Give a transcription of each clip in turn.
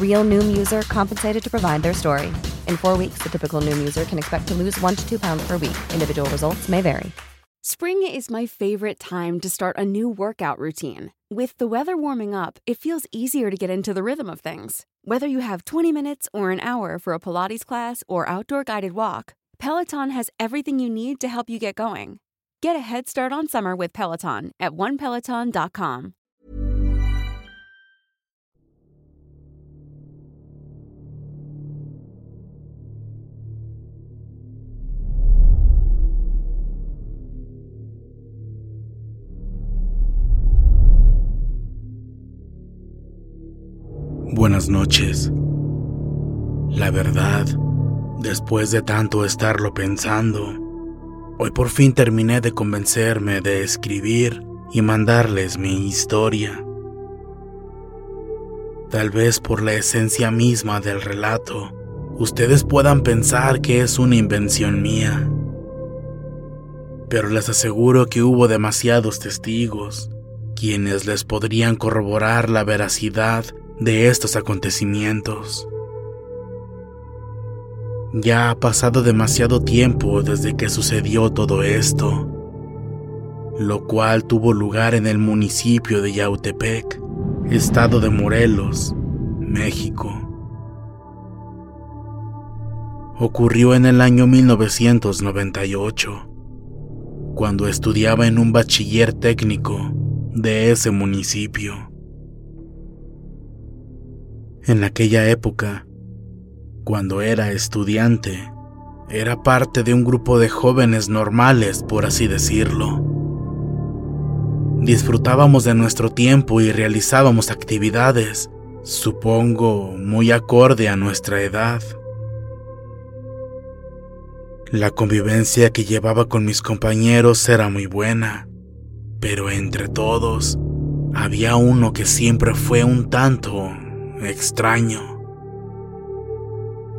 Real Noom user compensated to provide their story. In four weeks, the typical Noom user can expect to lose one to two pounds per week. Individual results may vary. Spring is my favorite time to start a new workout routine. With the weather warming up, it feels easier to get into the rhythm of things. Whether you have 20 minutes or an hour for a Pilates class or outdoor guided walk, Peloton has everything you need to help you get going. Get a head start on summer with Peloton at onepeloton.com. Buenas noches. La verdad, después de tanto estarlo pensando, hoy por fin terminé de convencerme de escribir y mandarles mi historia. Tal vez por la esencia misma del relato, ustedes puedan pensar que es una invención mía. Pero les aseguro que hubo demasiados testigos, quienes les podrían corroborar la veracidad de estos acontecimientos. Ya ha pasado demasiado tiempo desde que sucedió todo esto, lo cual tuvo lugar en el municipio de Yautepec, estado de Morelos, México. Ocurrió en el año 1998, cuando estudiaba en un bachiller técnico de ese municipio. En aquella época, cuando era estudiante, era parte de un grupo de jóvenes normales, por así decirlo. Disfrutábamos de nuestro tiempo y realizábamos actividades, supongo, muy acorde a nuestra edad. La convivencia que llevaba con mis compañeros era muy buena, pero entre todos había uno que siempre fue un tanto extraño.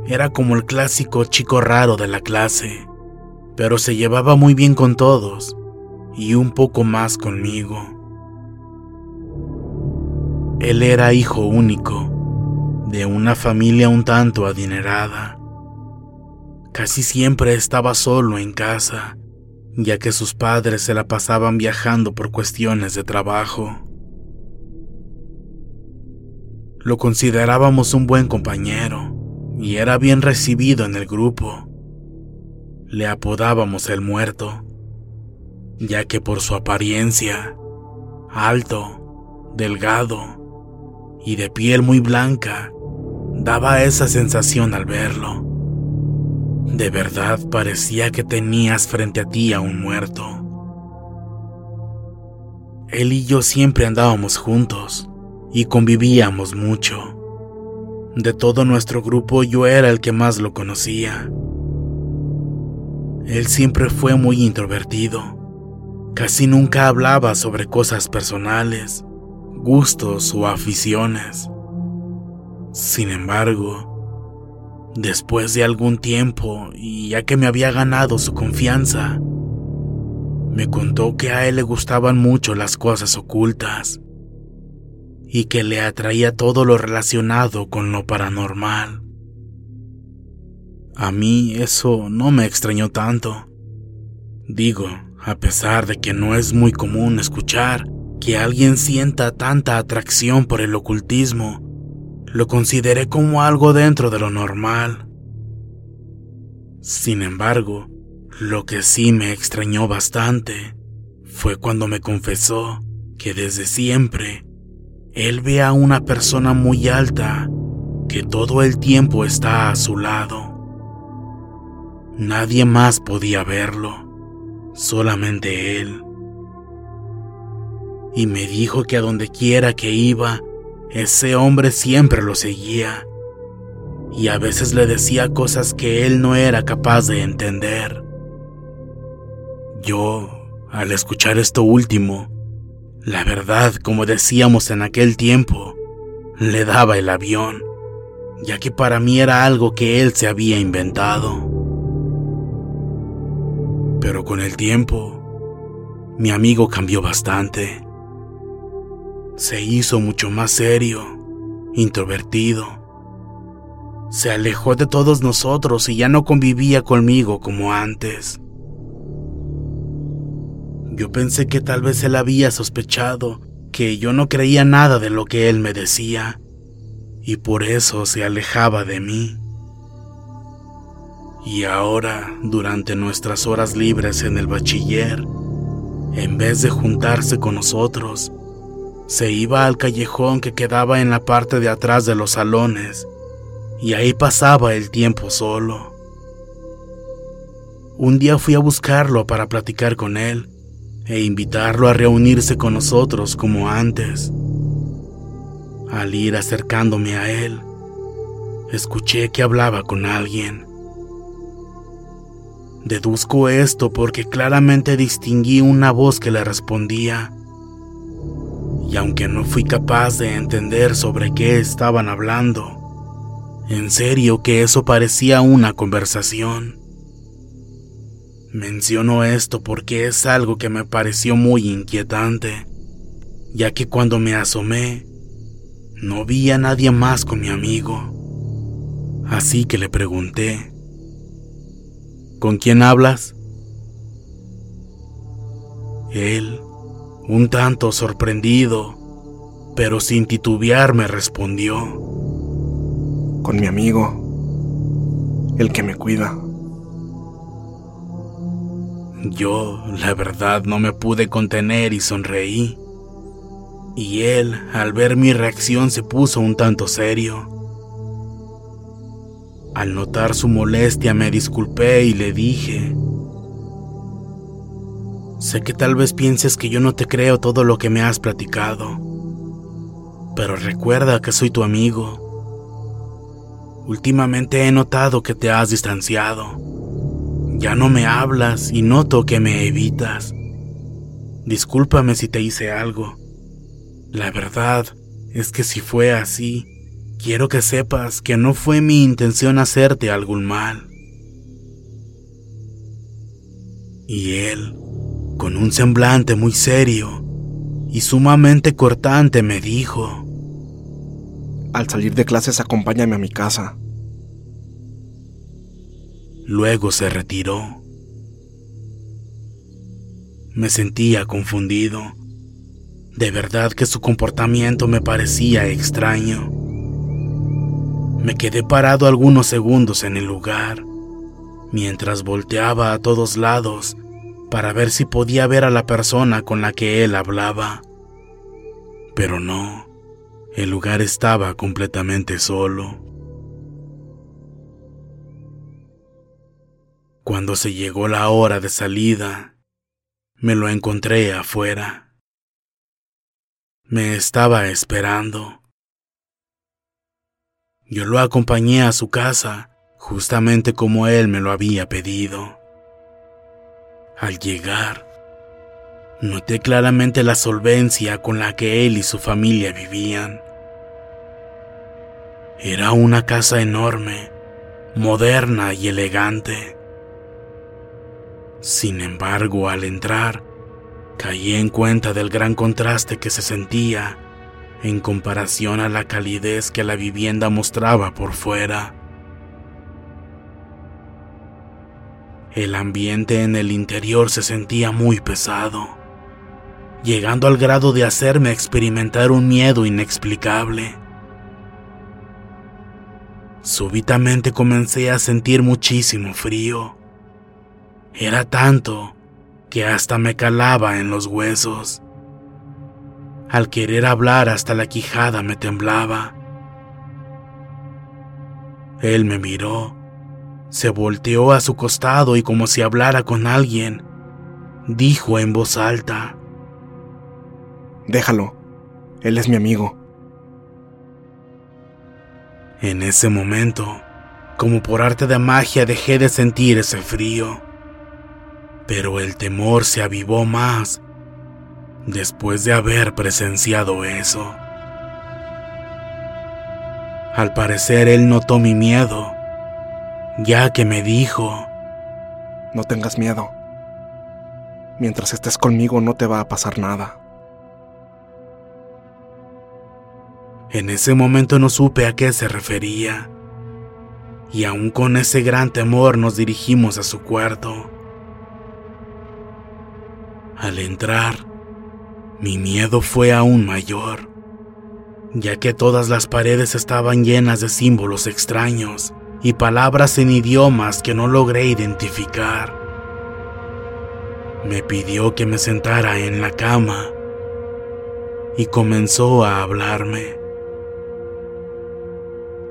Era como el clásico chico raro de la clase, pero se llevaba muy bien con todos y un poco más conmigo. Él era hijo único, de una familia un tanto adinerada. Casi siempre estaba solo en casa, ya que sus padres se la pasaban viajando por cuestiones de trabajo. Lo considerábamos un buen compañero y era bien recibido en el grupo. Le apodábamos el muerto, ya que por su apariencia, alto, delgado y de piel muy blanca, daba esa sensación al verlo. De verdad parecía que tenías frente a ti a un muerto. Él y yo siempre andábamos juntos y convivíamos mucho. De todo nuestro grupo yo era el que más lo conocía. Él siempre fue muy introvertido. Casi nunca hablaba sobre cosas personales, gustos o aficiones. Sin embargo, después de algún tiempo, y ya que me había ganado su confianza, me contó que a él le gustaban mucho las cosas ocultas y que le atraía todo lo relacionado con lo paranormal. A mí eso no me extrañó tanto. Digo, a pesar de que no es muy común escuchar que alguien sienta tanta atracción por el ocultismo, lo consideré como algo dentro de lo normal. Sin embargo, Lo que sí me extrañó bastante fue cuando me confesó que desde siempre él ve a una persona muy alta que todo el tiempo está a su lado. Nadie más podía verlo, solamente él. Y me dijo que a donde quiera que iba, ese hombre siempre lo seguía y a veces le decía cosas que él no era capaz de entender. Yo, al escuchar esto último, la verdad, como decíamos en aquel tiempo, le daba el avión, ya que para mí era algo que él se había inventado. Pero con el tiempo, mi amigo cambió bastante. Se hizo mucho más serio, introvertido se alejó de todos nosotros y ya no convivía conmigo como antes. Yo pensé que tal vez él había sospechado que yo no creía nada de lo que él me decía y por eso se alejaba de mí. Y ahora, durante nuestras horas libres en el bachiller, en vez de juntarse con nosotros, se iba al callejón que quedaba en la parte de atrás de los salones y ahí pasaba el tiempo solo. Un día fui a buscarlo para platicar con él e invitarlo a reunirse con nosotros como antes. Al ir acercándome a él, escuché que hablaba con alguien. Deduzco esto porque claramente distinguí una voz que le respondía. Y aunque no fui capaz de entender sobre qué estaban hablando, en serio que eso parecía una conversación. Menciono esto porque es algo que me pareció muy inquietante, ya que cuando me asomé, no vi a nadie más con mi amigo. Así que le pregunté, ¿con quién hablas? Él, un tanto sorprendido, pero sin titubear, me respondió, con mi amigo, el que me cuida. Yo, la verdad, no me pude contener y sonreí. Y él, al ver mi reacción, se puso un tanto serio. Al notar su molestia me disculpé y le dije, sé que tal vez pienses que yo no te creo todo lo que me has platicado, pero recuerda que soy tu amigo Últimamente he notado que te has distanciado. Ya no me hablas y noto que me evitas. Discúlpame si te hice algo. La verdad es que si fue así, quiero que sepas que no fue mi intención hacerte algún mal. Y él, con un semblante muy serio y sumamente cortante, me dijo, al salir de clases acompáñame a mi casa. Luego se retiró. Me sentía confundido. De verdad que su comportamiento me parecía extraño. Me quedé parado algunos segundos en el lugar, mientras volteaba a todos lados para ver si podía ver a la persona con la que él hablaba. Pero no. El lugar estaba completamente solo. Cuando se llegó la hora de salida, me lo encontré afuera. Me estaba esperando. Yo lo acompañé a su casa, justamente como él me lo había pedido. Al llegar, Noté claramente la solvencia con la que él y su familia vivían. Era una casa enorme, moderna y elegante. Sin embargo, al entrar, caí en cuenta del gran contraste que se sentía en comparación a la calidez que la vivienda mostraba por fuera. El ambiente en el interior se sentía muy pesado llegando al grado de hacerme experimentar un miedo inexplicable. Súbitamente comencé a sentir muchísimo frío. Era tanto que hasta me calaba en los huesos. Al querer hablar hasta la quijada me temblaba. Él me miró, se volteó a su costado y como si hablara con alguien, dijo en voz alta. Déjalo, él es mi amigo. En ese momento, como por arte de magia, dejé de sentir ese frío. Pero el temor se avivó más después de haber presenciado eso. Al parecer él notó mi miedo, ya que me dijo, No tengas miedo. Mientras estés conmigo no te va a pasar nada. En ese momento no supe a qué se refería, y aún con ese gran temor nos dirigimos a su cuarto. Al entrar, mi miedo fue aún mayor, ya que todas las paredes estaban llenas de símbolos extraños y palabras en idiomas que no logré identificar. Me pidió que me sentara en la cama y comenzó a hablarme.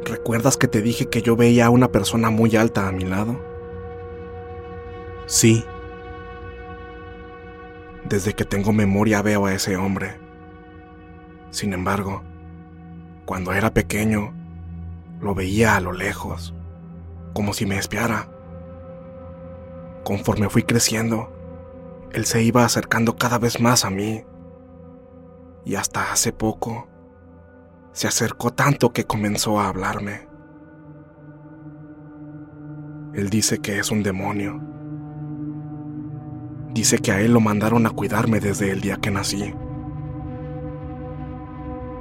¿Recuerdas que te dije que yo veía a una persona muy alta a mi lado? Sí, Desde que tengo memoria veo a ese hombre. Sin embargo, cuando era pequeño, lo veía a lo lejos, como si me espiara. Conforme fui creciendo, él se iba acercando cada vez más a mí. Y hasta hace poco, se acercó tanto que comenzó a hablarme. Él dice que es un demonio. Dice que a él lo mandaron a cuidarme desde el día que nací.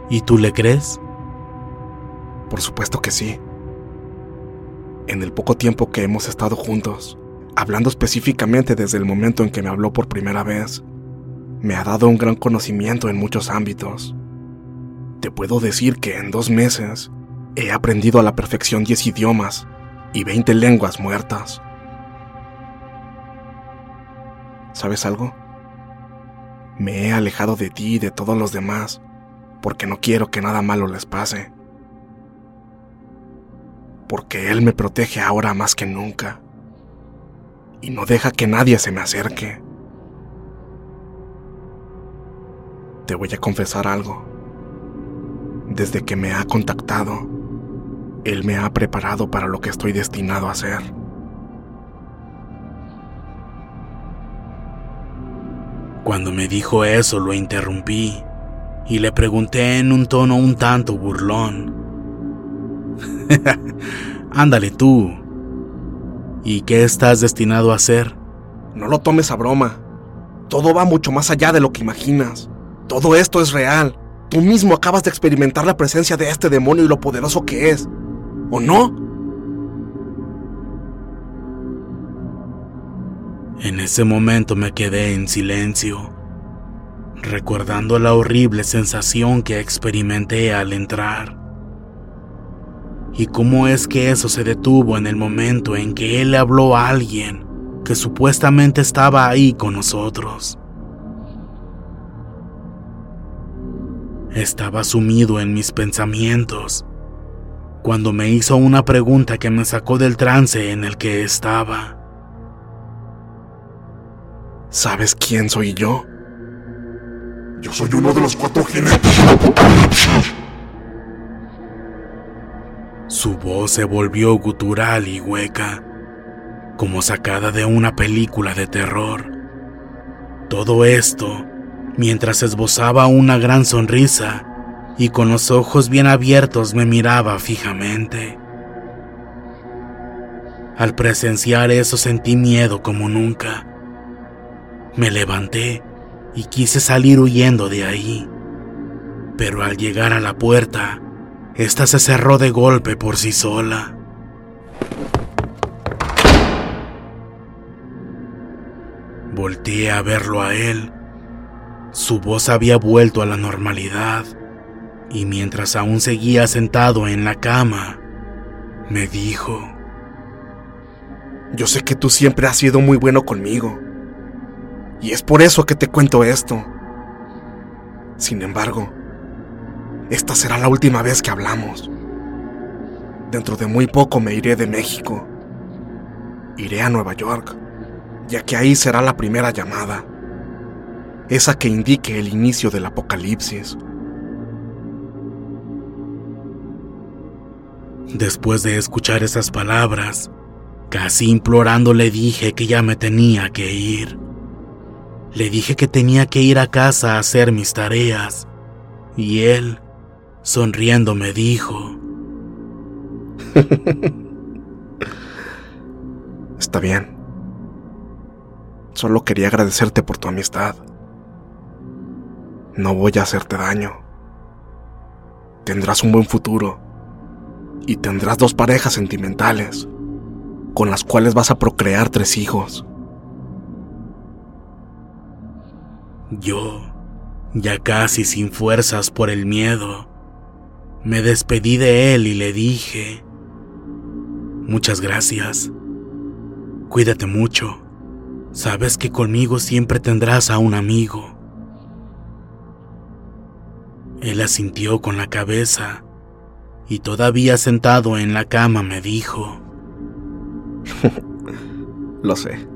¿y tú le crees? Por supuesto que sí. En el poco tiempo que hemos estado juntos, hablando específicamente desde el momento en que me habló por primera vez, me ha dado un gran conocimiento en muchos ámbitos. Te puedo decir que en dos meses he aprendido a la perfección 10 idiomas y 20 lenguas muertas. ¿Sabes algo? Me he alejado de ti y de todos los demás porque no quiero que nada malo les pase. Porque Él me protege ahora más que nunca y no deja que nadie se me acerque. Te voy a confesar algo. Desde que me ha contactado, Él me ha preparado para lo que estoy destinado a hacer. Cuando me dijo eso lo interrumpí y le pregunté en un tono un tanto burlón. Ándale tú. ¿Y qué estás destinado a hacer? No lo tomes a broma. Todo va mucho más allá de lo que imaginas. Todo esto es real. Tú mismo acabas de experimentar la presencia de este demonio y lo poderoso que es. ¿O no? En ese momento me quedé en silencio, recordando la horrible sensación que experimenté al entrar. Y cómo es que eso se detuvo en el momento en que él habló a alguien que supuestamente estaba ahí con nosotros. Estaba sumido en mis pensamientos cuando me hizo una pregunta que me sacó del trance en el que estaba. ¿Sabes quién soy yo? Yo soy uno de los cuatro jinetes. Su voz se volvió gutural y hueca, como sacada de una película de terror. Todo esto mientras esbozaba una gran sonrisa y con los ojos bien abiertos me miraba fijamente. Al presenciar eso sentí miedo como nunca. Me levanté y quise salir huyendo de ahí, pero al llegar a la puerta, esta se cerró de golpe por sí sola. Volteé a verlo a él. Su voz había vuelto a la normalidad y mientras aún seguía sentado en la cama, me dijo, Yo sé que tú siempre has sido muy bueno conmigo. Y es por eso que te cuento esto. Sin embargo, esta será la última vez que hablamos. Dentro de muy poco me iré de México. Iré a Nueva York, ya que ahí será la primera llamada. Esa que indique el inicio del apocalipsis. Después de escuchar esas palabras, casi implorando le dije que ya me tenía que ir. Le dije que tenía que ir a casa a hacer mis tareas, y él, sonriendo, me dijo, Está bien. Solo quería agradecerte por tu amistad. No voy a hacerte daño. Tendrás un buen futuro y tendrás dos parejas sentimentales con las cuales vas a procrear tres hijos. Yo, ya casi sin fuerzas por el miedo, me despedí de él y le dije, muchas gracias, cuídate mucho, sabes que conmigo siempre tendrás a un amigo. Él asintió con la cabeza y todavía sentado en la cama me dijo, Lo sé.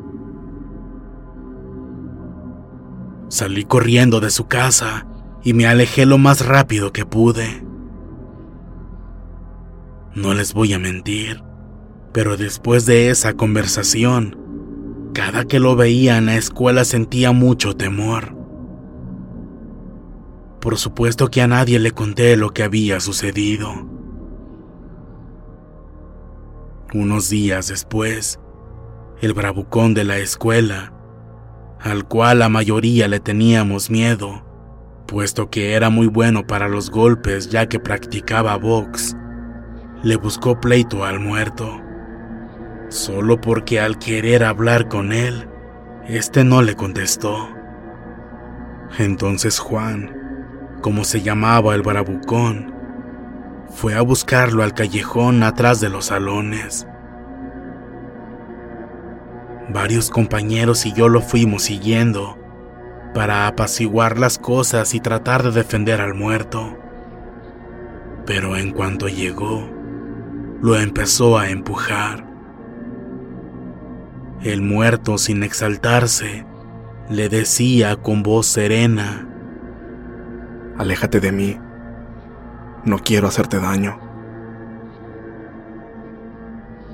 Salí corriendo de su casa y me alejé lo más rápido que pude. No les voy a mentir, pero después de esa conversación, cada que lo veía en la escuela sentía mucho temor. Por supuesto que a nadie le conté lo que había sucedido. Unos días después, el bravucón de la escuela, al cual la mayoría le teníamos miedo, puesto que era muy bueno para los golpes ya que practicaba box, le buscó pleito al muerto, solo porque al querer hablar con él, este no le contestó. Entonces Juan, como se llamaba el bravucón, fue a buscarlo al callejón atrás de los salones. Varios compañeros y yo lo fuimos siguiendo para apaciguar las cosas y tratar de defender al muerto. Pero en cuanto llegó, lo empezó a empujar. El muerto, sin exaltarse, le decía con voz serena, Aléjate de mí. No quiero hacerte daño.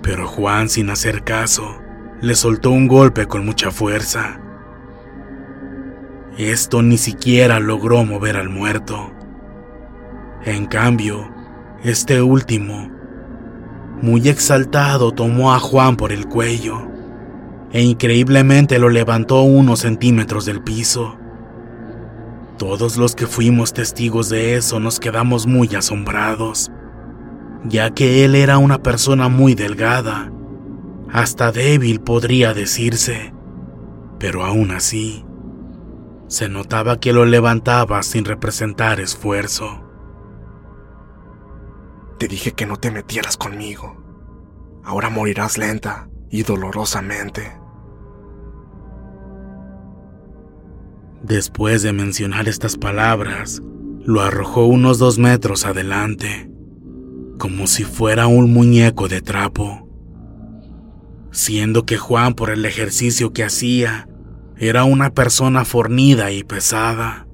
Pero Juan, sin hacer caso, le soltó un golpe con mucha fuerza. Esto ni siquiera logró mover al muerto. En cambio, este último, muy exaltado, tomó a Juan por el cuello e increíblemente lo levantó unos centímetros del piso. Todos los que fuimos testigos de eso nos quedamos muy asombrados, ya que él era una persona muy delgada hasta débil podría decirse, pero aún así, se notaba que lo levantaba sin representar esfuerzo. Te dije que no te metieras conmigo. Ahora morirás lenta y dolorosamente. Después de mencionar estas palabras, lo arrojó unos dos metros adelante, como si fuera un muñeco de trapo siendo que Juan por el ejercicio que hacía era una persona fornida y pesada.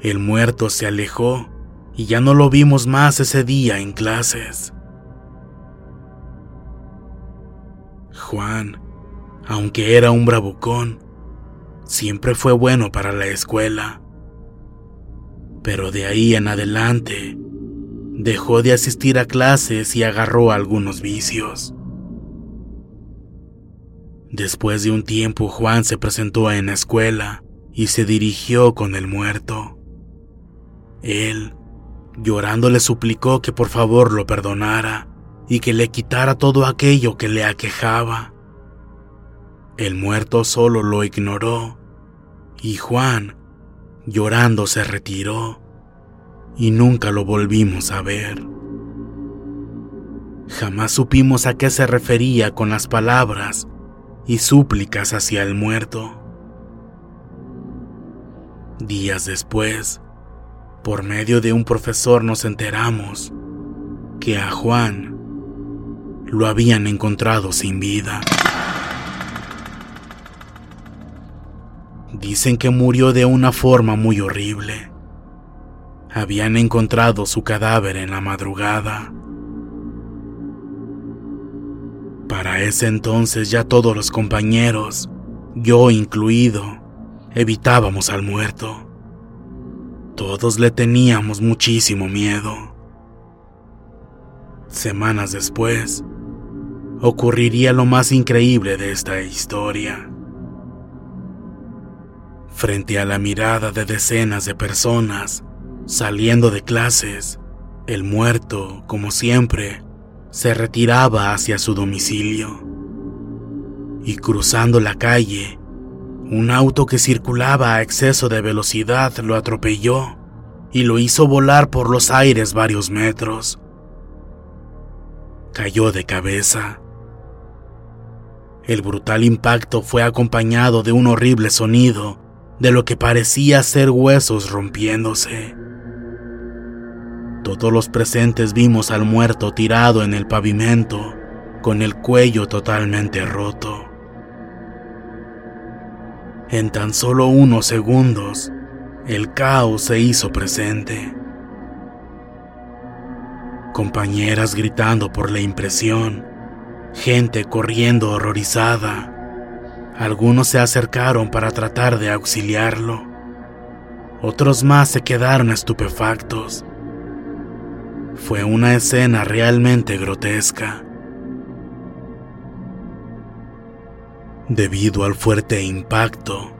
El muerto se alejó y ya no lo vimos más ese día en clases. Juan, aunque era un bravucón, siempre fue bueno para la escuela. Pero de ahí en adelante, dejó de asistir a clases y agarró algunos vicios. Después de un tiempo Juan se presentó en la escuela y se dirigió con el muerto. Él, llorando, le suplicó que por favor lo perdonara y que le quitara todo aquello que le aquejaba. El muerto solo lo ignoró y Juan, llorando, se retiró y nunca lo volvimos a ver. Jamás supimos a qué se refería con las palabras y súplicas hacia el muerto. Días después, por medio de un profesor nos enteramos que a Juan lo habían encontrado sin vida. Dicen que murió de una forma muy horrible. Habían encontrado su cadáver en la madrugada. Para ese entonces ya todos los compañeros, yo incluido, evitábamos al muerto. Todos le teníamos muchísimo miedo. Semanas después, ocurriría lo más increíble de esta historia. Frente a la mirada de decenas de personas saliendo de clases, el muerto, como siempre, se retiraba hacia su domicilio. Y cruzando la calle, un auto que circulaba a exceso de velocidad lo atropelló y lo hizo volar por los aires varios metros. Cayó de cabeza. El brutal impacto fue acompañado de un horrible sonido de lo que parecía ser huesos rompiéndose. Todos los presentes vimos al muerto tirado en el pavimento, con el cuello totalmente roto. En tan solo unos segundos, el caos se hizo presente. Compañeras gritando por la impresión, gente corriendo horrorizada. Algunos se acercaron para tratar de auxiliarlo. Otros más se quedaron estupefactos. Fue una escena realmente grotesca. Debido al fuerte impacto,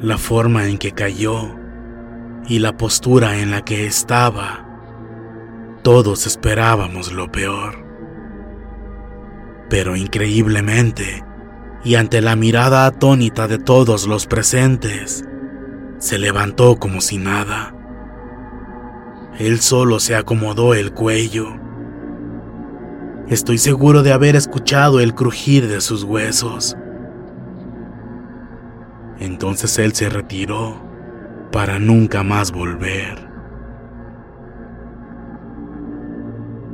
la forma en que cayó y la postura en la que estaba, todos esperábamos lo peor. Pero increíblemente, y ante la mirada atónita de todos los presentes, se levantó como si nada. Él solo se acomodó el cuello. Estoy seguro de haber escuchado el crujir de sus huesos. Entonces él se retiró para nunca más volver.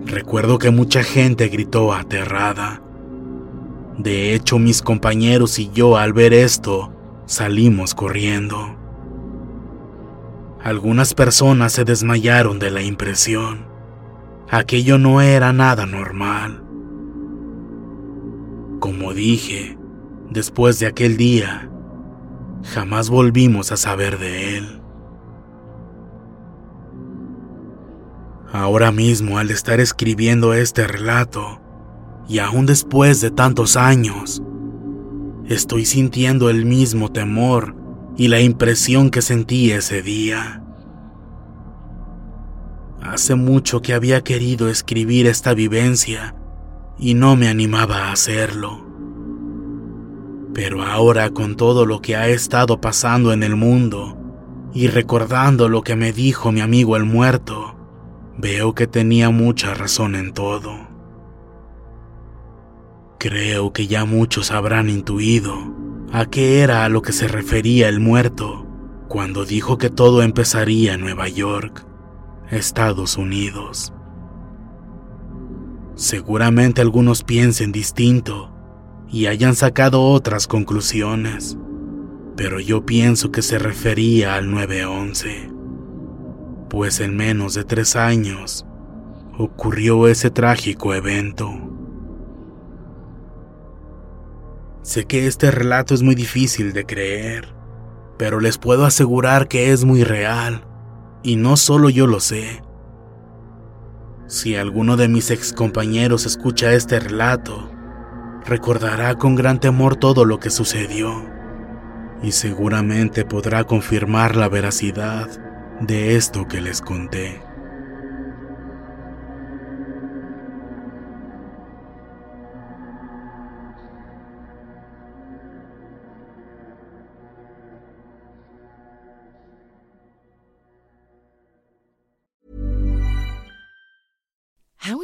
Recuerdo que mucha gente gritó aterrada. De hecho, mis compañeros y yo al ver esto salimos corriendo. Algunas personas se desmayaron de la impresión. Aquello no era nada normal. Como dije, después de aquel día, jamás volvimos a saber de él. Ahora mismo, al estar escribiendo este relato, y aún después de tantos años, estoy sintiendo el mismo temor y la impresión que sentí ese día. Hace mucho que había querido escribir esta vivencia y no me animaba a hacerlo. Pero ahora con todo lo que ha estado pasando en el mundo y recordando lo que me dijo mi amigo el muerto, veo que tenía mucha razón en todo. Creo que ya muchos habrán intuido a qué era a lo que se refería el muerto cuando dijo que todo empezaría en Nueva York, Estados Unidos. Seguramente algunos piensen distinto y hayan sacado otras conclusiones, pero yo pienso que se refería al 911, pues en menos de tres años ocurrió ese trágico evento. Sé que este relato es muy difícil de creer, pero les puedo asegurar que es muy real, y no solo yo lo sé. Si alguno de mis excompañeros escucha este relato, recordará con gran temor todo lo que sucedió, y seguramente podrá confirmar la veracidad de esto que les conté.